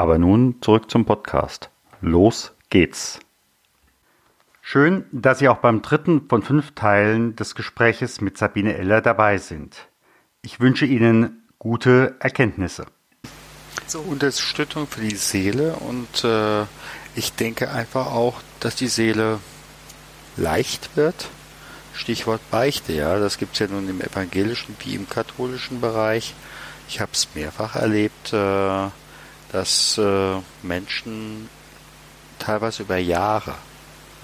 Aber nun zurück zum Podcast. Los geht's. Schön, dass Sie auch beim dritten von fünf Teilen des Gespräches mit Sabine Eller dabei sind. Ich wünsche Ihnen gute Erkenntnisse. So. Unterstützung für die Seele und äh, ich denke einfach auch, dass die Seele leicht wird Stichwort Beichte, ja, das gibt es ja nun im evangelischen wie im katholischen Bereich. Ich habe es mehrfach erlebt, äh, dass äh, Menschen teilweise über Jahre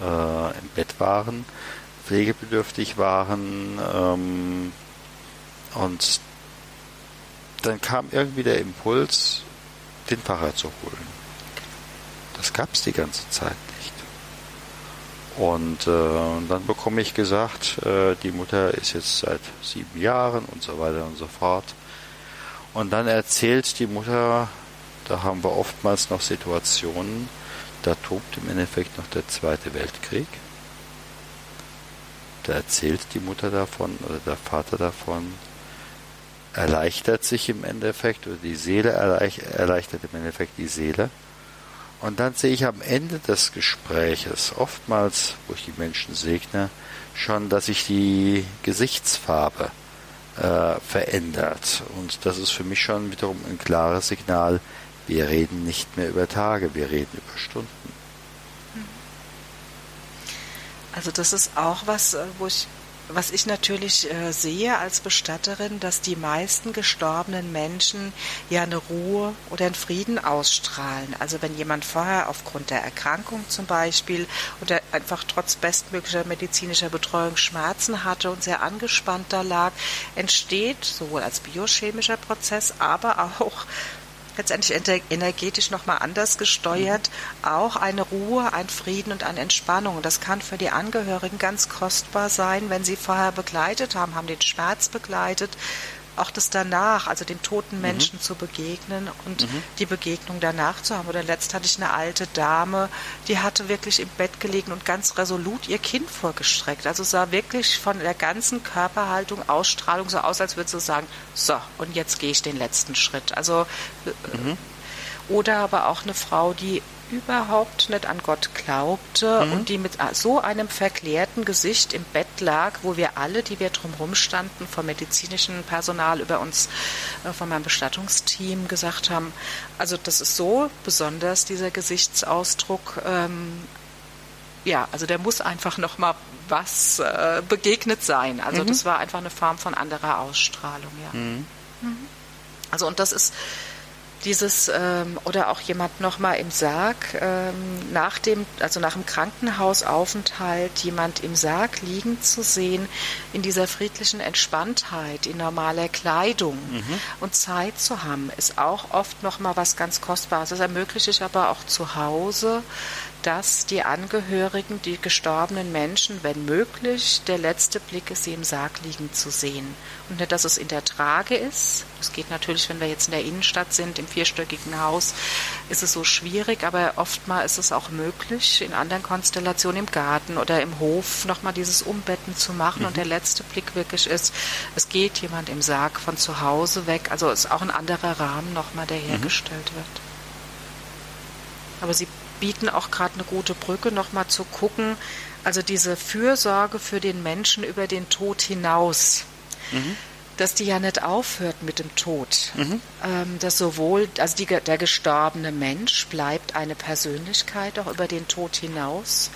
äh, im Bett waren, pflegebedürftig waren ähm, und dann kam irgendwie der Impuls, den Pfarrer zu holen. Das gab es die ganze Zeit nicht. Und äh, dann bekomme ich gesagt, äh, die Mutter ist jetzt seit sieben Jahren und so weiter und so fort. Und dann erzählt die Mutter, da haben wir oftmals noch Situationen, da tobt im Endeffekt noch der Zweite Weltkrieg. Da erzählt die Mutter davon oder der Vater davon, erleichtert sich im Endeffekt oder die Seele erleichtert im Endeffekt die Seele und dann sehe ich am Ende des Gespräches, oftmals, wo ich die Menschen segne, schon, dass sich die Gesichtsfarbe äh, verändert. Und das ist für mich schon wiederum ein klares Signal, wir reden nicht mehr über Tage, wir reden über Stunden. Also das ist auch was, äh, wo ich was ich natürlich äh, sehe als Bestatterin, dass die meisten gestorbenen Menschen ja eine Ruhe oder einen Frieden ausstrahlen. Also wenn jemand vorher aufgrund der Erkrankung zum Beispiel oder einfach trotz bestmöglicher medizinischer Betreuung Schmerzen hatte und sehr angespannt da lag, entsteht sowohl als biochemischer Prozess, aber auch letztendlich energetisch nochmal anders gesteuert, mhm. auch eine Ruhe, ein Frieden und eine Entspannung. Und das kann für die Angehörigen ganz kostbar sein, wenn sie vorher begleitet haben, haben den Schmerz begleitet, auch das danach, also den toten mhm. Menschen mhm. zu begegnen und mhm. die Begegnung danach zu haben. Oder letzt hatte ich eine alte Dame, die hatte wirklich im Bett gelegen und ganz resolut ihr Kind vorgestreckt. Also sah wirklich von der ganzen Körperhaltung, Ausstrahlung so aus, als würde sie sagen, so, und jetzt gehe ich den letzten Schritt. Also äh, mhm. Oder aber auch eine Frau, die überhaupt nicht an Gott glaubte mhm. und die mit so einem verklärten Gesicht im Bett lag, wo wir alle, die wir drumherum standen, vom medizinischen Personal über uns, äh, von meinem Bestattungsteam gesagt haben, also das ist so besonders, dieser Gesichtsausdruck. Ähm, ja, also der muss einfach noch mal was äh, begegnet sein. Also mhm. das war einfach eine Form von anderer Ausstrahlung, ja. Mhm. mhm. Also und das ist dieses ähm, oder auch jemand nochmal im Sarg ähm, nach dem, also nach dem Krankenhausaufenthalt jemand im Sarg liegen zu sehen, in dieser friedlichen Entspanntheit, in normaler Kleidung mhm. und Zeit zu haben, ist auch oft nochmal was ganz Kostbares. Das ermöglicht ich aber auch zu Hause, dass die Angehörigen, die gestorbenen Menschen, wenn möglich, der letzte Blick ist, sie im Sarg liegen zu sehen. Und nicht, dass es in der Trage ist. Das geht natürlich, wenn wir jetzt in der Innenstadt sind, im vierstöckigen Haus, ist es so schwierig, aber oftmals ist es auch möglich, in anderen Konstellationen im Garten oder im Hof nochmal dieses Umbetten zu machen. Mhm. Und der letzte Blick wirklich ist, es geht jemand im Sarg von zu Hause weg. Also ist auch ein anderer Rahmen nochmal, der mhm. hergestellt mhm. wird. Aber sie bieten auch gerade eine gute Brücke, nochmal zu gucken, also diese Fürsorge für den Menschen über den Tod hinaus. Mhm. Dass die ja nicht aufhört mit dem Tod. Mhm. Ähm, dass sowohl, also die, der gestorbene Mensch bleibt eine Persönlichkeit auch über den Tod hinaus.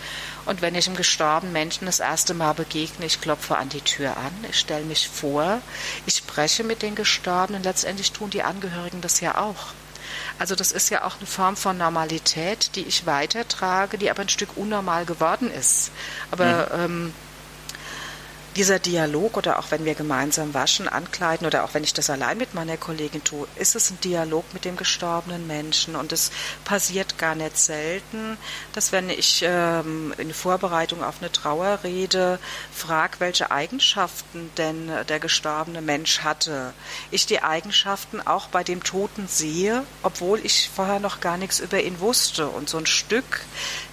Und wenn ich einem gestorbenen Menschen das erste Mal begegne, ich klopfe an die Tür an, ich stelle mich vor, ich spreche mit den Gestorbenen, letztendlich tun die Angehörigen das ja auch. Also das ist ja auch eine Form von Normalität, die ich weitertrage, die aber ein Stück unnormal geworden ist. Aber mhm. ähm, dieser Dialog oder auch wenn wir gemeinsam waschen, ankleiden oder auch wenn ich das allein mit meiner Kollegin tue, ist es ein Dialog mit dem gestorbenen Menschen und es passiert gar nicht selten, dass wenn ich ähm, in Vorbereitung auf eine Trauerrede frage, welche Eigenschaften denn der gestorbene Mensch hatte, ich die Eigenschaften auch bei dem Toten sehe, obwohl ich vorher noch gar nichts über ihn wusste. Und so ein Stück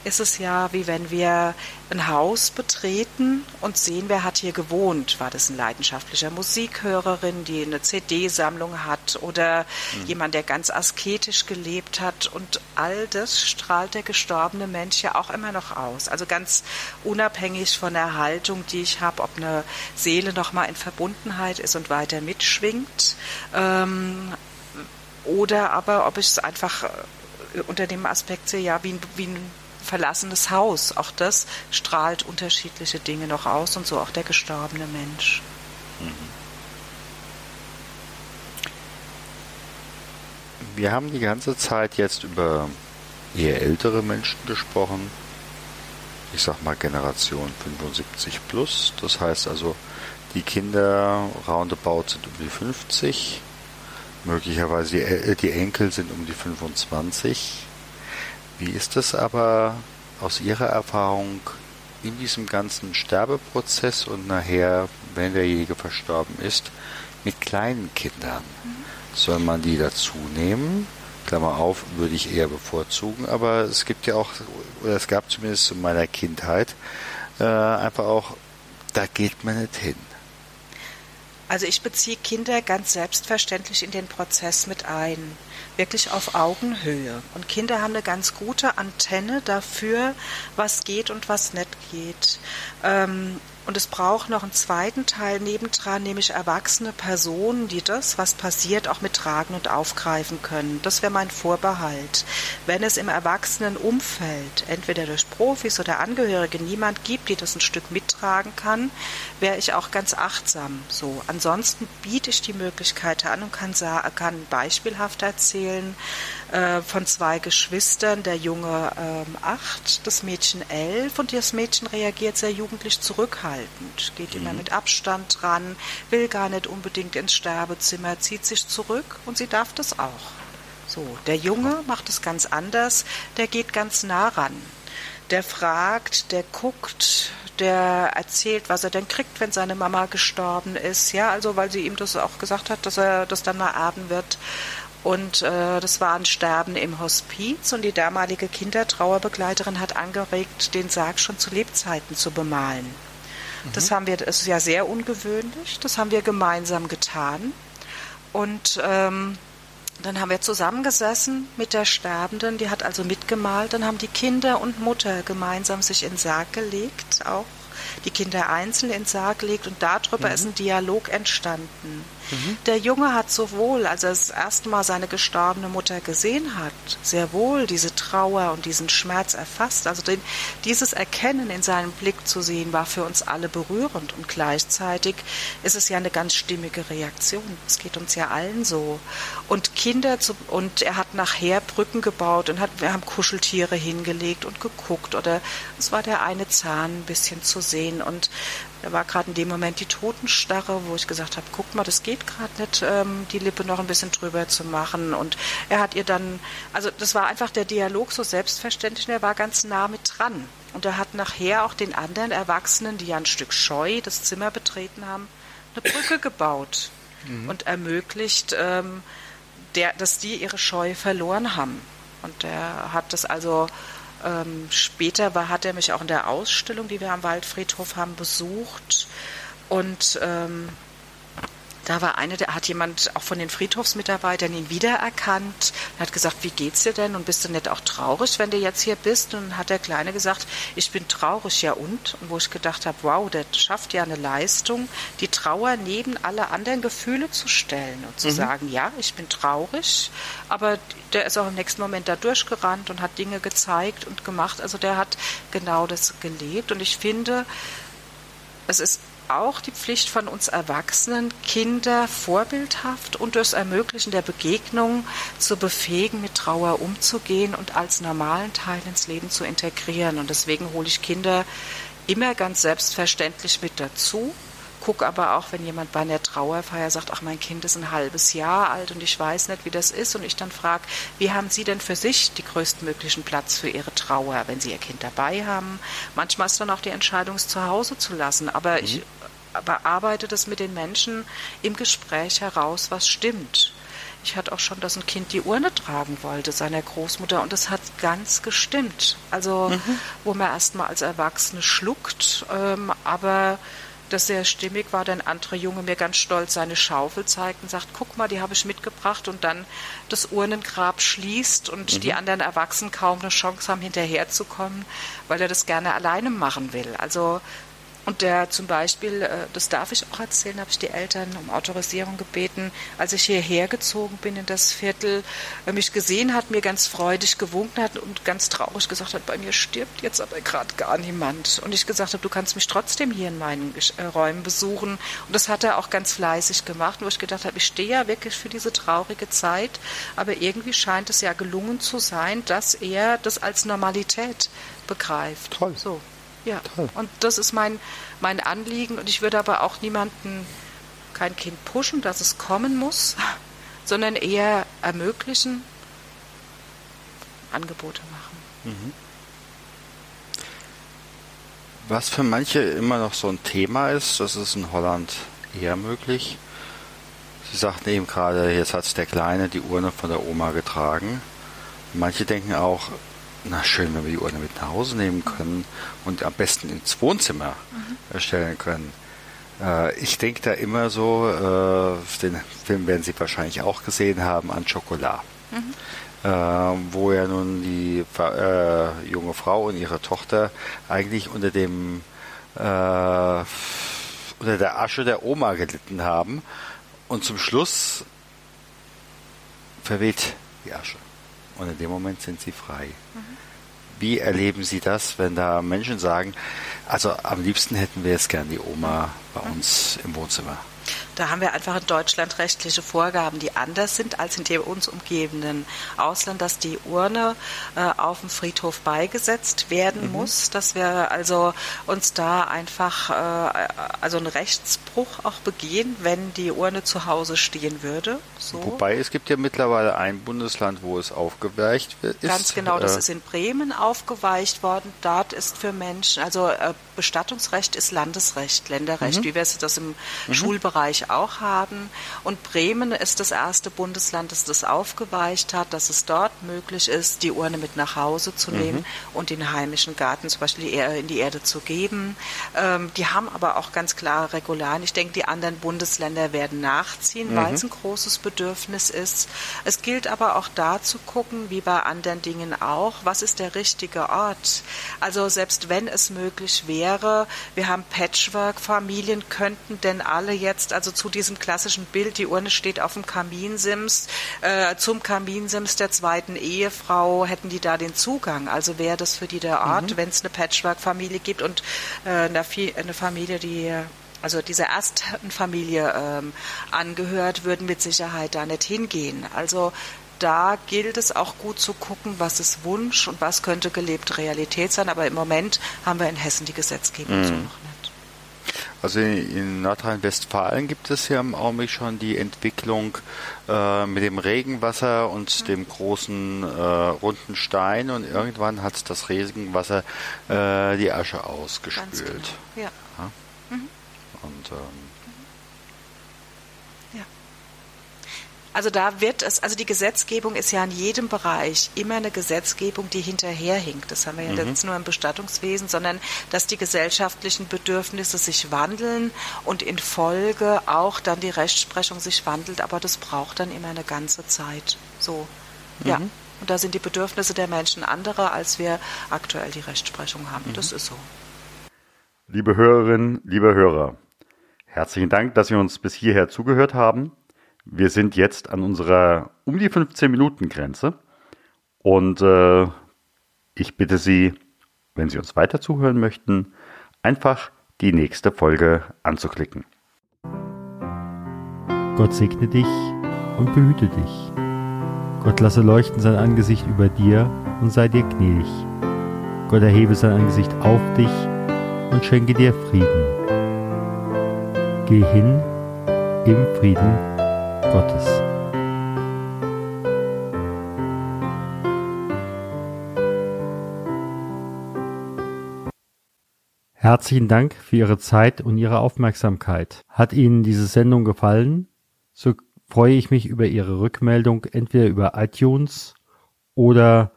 ist es ja, wie wenn wir ein Haus betreten und sehen, wer hat hier gewohnt. War das ein leidenschaftlicher Musikhörerin, die eine CD-Sammlung hat oder mhm. jemand, der ganz asketisch gelebt hat. Und all das strahlt der gestorbene Mensch ja auch immer noch aus. Also ganz unabhängig von der Haltung, die ich habe, ob eine Seele nochmal in Verbundenheit ist und weiter mitschwingt. Ähm, oder aber ob ich es einfach äh, unter dem Aspekt sehe, ja, wie, wie ein verlassenes Haus. Auch das strahlt unterschiedliche Dinge noch aus und so auch der gestorbene Mensch. Wir haben die ganze Zeit jetzt über eher ältere Menschen gesprochen. Ich sag mal Generation 75 plus. Das heißt also, die Kinder roundabout sind um die 50. Möglicherweise die, die Enkel sind um die 25. Wie ist es aber aus Ihrer Erfahrung in diesem ganzen Sterbeprozess und nachher, wenn derjenige verstorben ist, mit kleinen Kindern? Mhm. Soll man die dazu nehmen? Klammer auf, würde ich eher bevorzugen, aber es gibt ja auch, oder es gab zumindest in meiner Kindheit, äh, einfach auch, da geht man nicht hin. Also ich beziehe Kinder ganz selbstverständlich in den Prozess mit ein, wirklich auf Augenhöhe. Und Kinder haben eine ganz gute Antenne dafür, was geht und was nicht geht. Ähm, und es braucht noch einen zweiten Teil nebendran, nämlich erwachsene Personen, die das, was passiert, auch mittragen und aufgreifen können. Das wäre mein Vorbehalt. Wenn es im Erwachsenenumfeld, entweder durch Profis oder Angehörige, niemand gibt, die das ein Stück mittragen kann, wäre ich auch ganz achtsam. So. Ansonsten biete ich die Möglichkeit an und kann, kann beispielhaft erzählen äh, von zwei Geschwistern, der Junge ähm, acht, das Mädchen elf und das Mädchen reagiert sehr jugendlich zurückhaltend geht mhm. immer mit Abstand dran, will gar nicht unbedingt ins Sterbezimmer, zieht sich zurück und sie darf das auch. So, der Junge macht es ganz anders, der geht ganz nah ran. Der fragt, der guckt, der erzählt, was er denn kriegt, wenn seine Mama gestorben ist. Ja, also weil sie ihm das auch gesagt hat, dass er das dann mal erben wird. Und äh, das war ein Sterben im Hospiz und die damalige Kindertrauerbegleiterin hat angeregt, den Sarg schon zu Lebzeiten zu bemalen. Das haben wir, das ist ja sehr ungewöhnlich. Das haben wir gemeinsam getan. Und ähm, dann haben wir zusammengesessen mit der Sterbenden, die hat also mitgemalt. Dann haben die Kinder und Mutter gemeinsam sich in den Sarg gelegt, auch die Kinder einzeln in den Sarg gelegt und darüber mhm. ist ein Dialog entstanden. Mhm. Der Junge hat sowohl, als er das erste Mal seine gestorbene Mutter gesehen hat, sehr wohl diese Trauer und diesen Schmerz erfasst. Also den, dieses Erkennen in seinem Blick zu sehen, war für uns alle berührend und gleichzeitig ist es ja eine ganz stimmige Reaktion. Es geht uns ja allen so. Und Kinder zu, und er hat nachher Brücken gebaut und hat, wir haben Kuscheltiere hingelegt und geguckt oder es war der eine Zahn ein bisschen zu sehen und da war gerade in dem Moment die Totenstarre, wo ich gesagt habe, guck mal, das geht gerade nicht, ähm, die Lippe noch ein bisschen drüber zu machen. Und er hat ihr dann, also das war einfach der Dialog so selbstverständlich und er war ganz nah mit dran. Und er hat nachher auch den anderen Erwachsenen, die ja ein Stück scheu das Zimmer betreten haben, eine Brücke gebaut mhm. und ermöglicht, ähm, der, dass die ihre Scheu verloren haben. Und er hat das also ähm, später war, hat er mich auch in der Ausstellung, die wir am Waldfriedhof haben, besucht. Und ähm, da war eine, da hat jemand auch von den Friedhofsmitarbeitern ihn wiedererkannt und hat gesagt, wie geht's dir denn? Und bist du nicht auch traurig, wenn du jetzt hier bist? Und dann hat der Kleine gesagt, ich bin traurig, ja und? Und wo ich gedacht habe, wow, der schafft ja eine Leistung, die Trauer neben alle anderen Gefühle zu stellen und zu mhm. sagen, ja, ich bin traurig, aber der ist auch im nächsten Moment da durchgerannt und hat Dinge gezeigt und gemacht. Also der hat genau das gelebt. Und ich finde, es ist auch die Pflicht von uns Erwachsenen, Kinder vorbildhaft und durch Ermöglichen der Begegnung zu befähigen, mit Trauer umzugehen und als normalen Teil ins Leben zu integrieren. Und deswegen hole ich Kinder immer ganz selbstverständlich mit dazu gucke aber auch, wenn jemand bei einer Trauerfeier sagt, ach, mein Kind ist ein halbes Jahr alt und ich weiß nicht, wie das ist. Und ich dann frage, wie haben Sie denn für sich die größtmöglichen Platz für Ihre Trauer, wenn Sie Ihr Kind dabei haben? Manchmal ist dann auch die Entscheidung, es zu Hause zu lassen. Aber mhm. ich bearbeite das mit den Menschen im Gespräch heraus, was stimmt. Ich hatte auch schon, dass ein Kind die Urne tragen wollte, seiner Großmutter, und das hat ganz gestimmt. Also, mhm. wo man erstmal als Erwachsene schluckt, ähm, aber das sehr stimmig war, der andere Junge mir ganz stolz seine Schaufel zeigt und sagt, guck mal, die habe ich mitgebracht und dann das Urnengrab schließt und mhm. die anderen Erwachsenen kaum eine Chance haben, hinterherzukommen, weil er das gerne alleine machen will. Also und der zum Beispiel, äh, das darf ich auch erzählen, habe ich die Eltern um Autorisierung gebeten, als ich hierher gezogen bin in das Viertel, äh, mich gesehen hat, mir ganz freudig gewunken hat und ganz traurig gesagt hat, bei mir stirbt jetzt aber gerade gar niemand. Und ich gesagt habe, du kannst mich trotzdem hier in meinen äh, Räumen besuchen. Und das hat er auch ganz fleißig gemacht, wo ich gedacht habe, ich stehe ja wirklich für diese traurige Zeit, aber irgendwie scheint es ja gelungen zu sein, dass er das als Normalität begreift. Toll. So. Ja, Toll. und das ist mein, mein Anliegen. Und ich würde aber auch niemanden, kein Kind pushen, dass es kommen muss, sondern eher ermöglichen, Angebote machen. Mhm. Was für manche immer noch so ein Thema ist, das ist in Holland eher möglich. Sie sagten eben gerade, jetzt hat der Kleine die Urne von der Oma getragen. Manche denken auch, na schön, wenn wir die Urne mit nach Hause nehmen können und am besten ins Wohnzimmer mhm. stellen können. Äh, ich denke da immer so, äh, den Film werden Sie wahrscheinlich auch gesehen haben, an Schokolade. Mhm. Äh, wo ja nun die äh, junge Frau und ihre Tochter eigentlich unter dem äh, unter der Asche der Oma gelitten haben und zum Schluss verweht die Asche. Und in dem Moment sind sie frei. Mhm. Wie erleben Sie das, wenn da Menschen sagen, also am liebsten hätten wir jetzt gern die Oma bei uns im Wohnzimmer? Da haben wir einfach in Deutschland rechtliche Vorgaben, die anders sind als in dem uns umgebenden Ausland, dass die Urne äh, auf dem Friedhof beigesetzt werden mhm. muss, dass wir also uns da einfach äh, also einen Rechtsbruch auch begehen, wenn die Urne zu Hause stehen würde. So. Wobei es gibt ja mittlerweile ein Bundesland, wo es aufgeweicht wird. Ganz genau, das äh, ist in Bremen aufgeweicht worden. Dort ist für Menschen, also äh, Bestattungsrecht ist Landesrecht, Länderrecht, mhm. wie wir das im mhm. Schulbereich auch haben. Und Bremen ist das erste Bundesland, das das aufgeweicht hat, dass es dort möglich ist, die Urne mit nach Hause zu mhm. nehmen und den heimischen Garten zum Beispiel in die Erde zu geben. Ähm, die haben aber auch ganz klare Regularien. Ich denke, die anderen Bundesländer werden nachziehen, weil es mhm. ein großes Bedürfnis ist. Es gilt aber auch da zu gucken, wie bei anderen Dingen auch, was ist der richtige Ort. Also selbst wenn es möglich wäre, wir haben Patchwork-Familien, könnten denn alle jetzt also zu diesem klassischen Bild, die Urne steht auf dem Kaminsims, äh, zum Kaminsims der zweiten Ehefrau, hätten die da den Zugang. Also wäre das für die der Ort, mhm. wenn es eine Patchwork-Familie gibt und äh, eine, eine Familie, die also dieser ersten Familie ähm, angehört, würden mit Sicherheit da nicht hingehen. Also da gilt es auch gut zu gucken, was ist Wunsch und was könnte gelebte Realität sein. Aber im Moment haben wir in Hessen die Gesetzgebung mhm. so noch nicht. Also in Nordrhein-Westfalen gibt es ja im Augenblick schon die Entwicklung äh, mit dem Regenwasser und mhm. dem großen äh, runden Stein und irgendwann hat das Regenwasser äh, die Asche ausgespült. Genau. Ja. ja. Mhm. Und ähm, Also da wird es, also die Gesetzgebung ist ja in jedem Bereich immer eine Gesetzgebung, die hinterherhinkt. Das haben wir ja mhm. jetzt nur im Bestattungswesen, sondern dass die gesellschaftlichen Bedürfnisse sich wandeln und in Folge auch dann die Rechtsprechung sich wandelt. Aber das braucht dann immer eine ganze Zeit. So, mhm. ja. Und da sind die Bedürfnisse der Menschen andere, als wir aktuell die Rechtsprechung haben. Mhm. Das ist so. Liebe Hörerinnen, liebe Hörer, herzlichen Dank, dass Sie uns bis hierher zugehört haben. Wir sind jetzt an unserer um die 15 Minuten Grenze und äh, ich bitte Sie, wenn Sie uns weiter zuhören möchten, einfach die nächste Folge anzuklicken. Gott segne dich und behüte dich. Gott lasse leuchten sein Angesicht über dir und sei dir gnädig. Gott erhebe sein Angesicht auf dich und schenke dir Frieden. Geh hin im Frieden Gottes. Herzlichen Dank für Ihre Zeit und Ihre Aufmerksamkeit. Hat Ihnen diese Sendung gefallen? So freue ich mich über Ihre Rückmeldung entweder über iTunes oder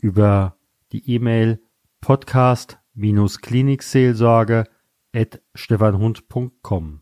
über die E-Mail podcast-klinikseelsorge at stefanhund.com.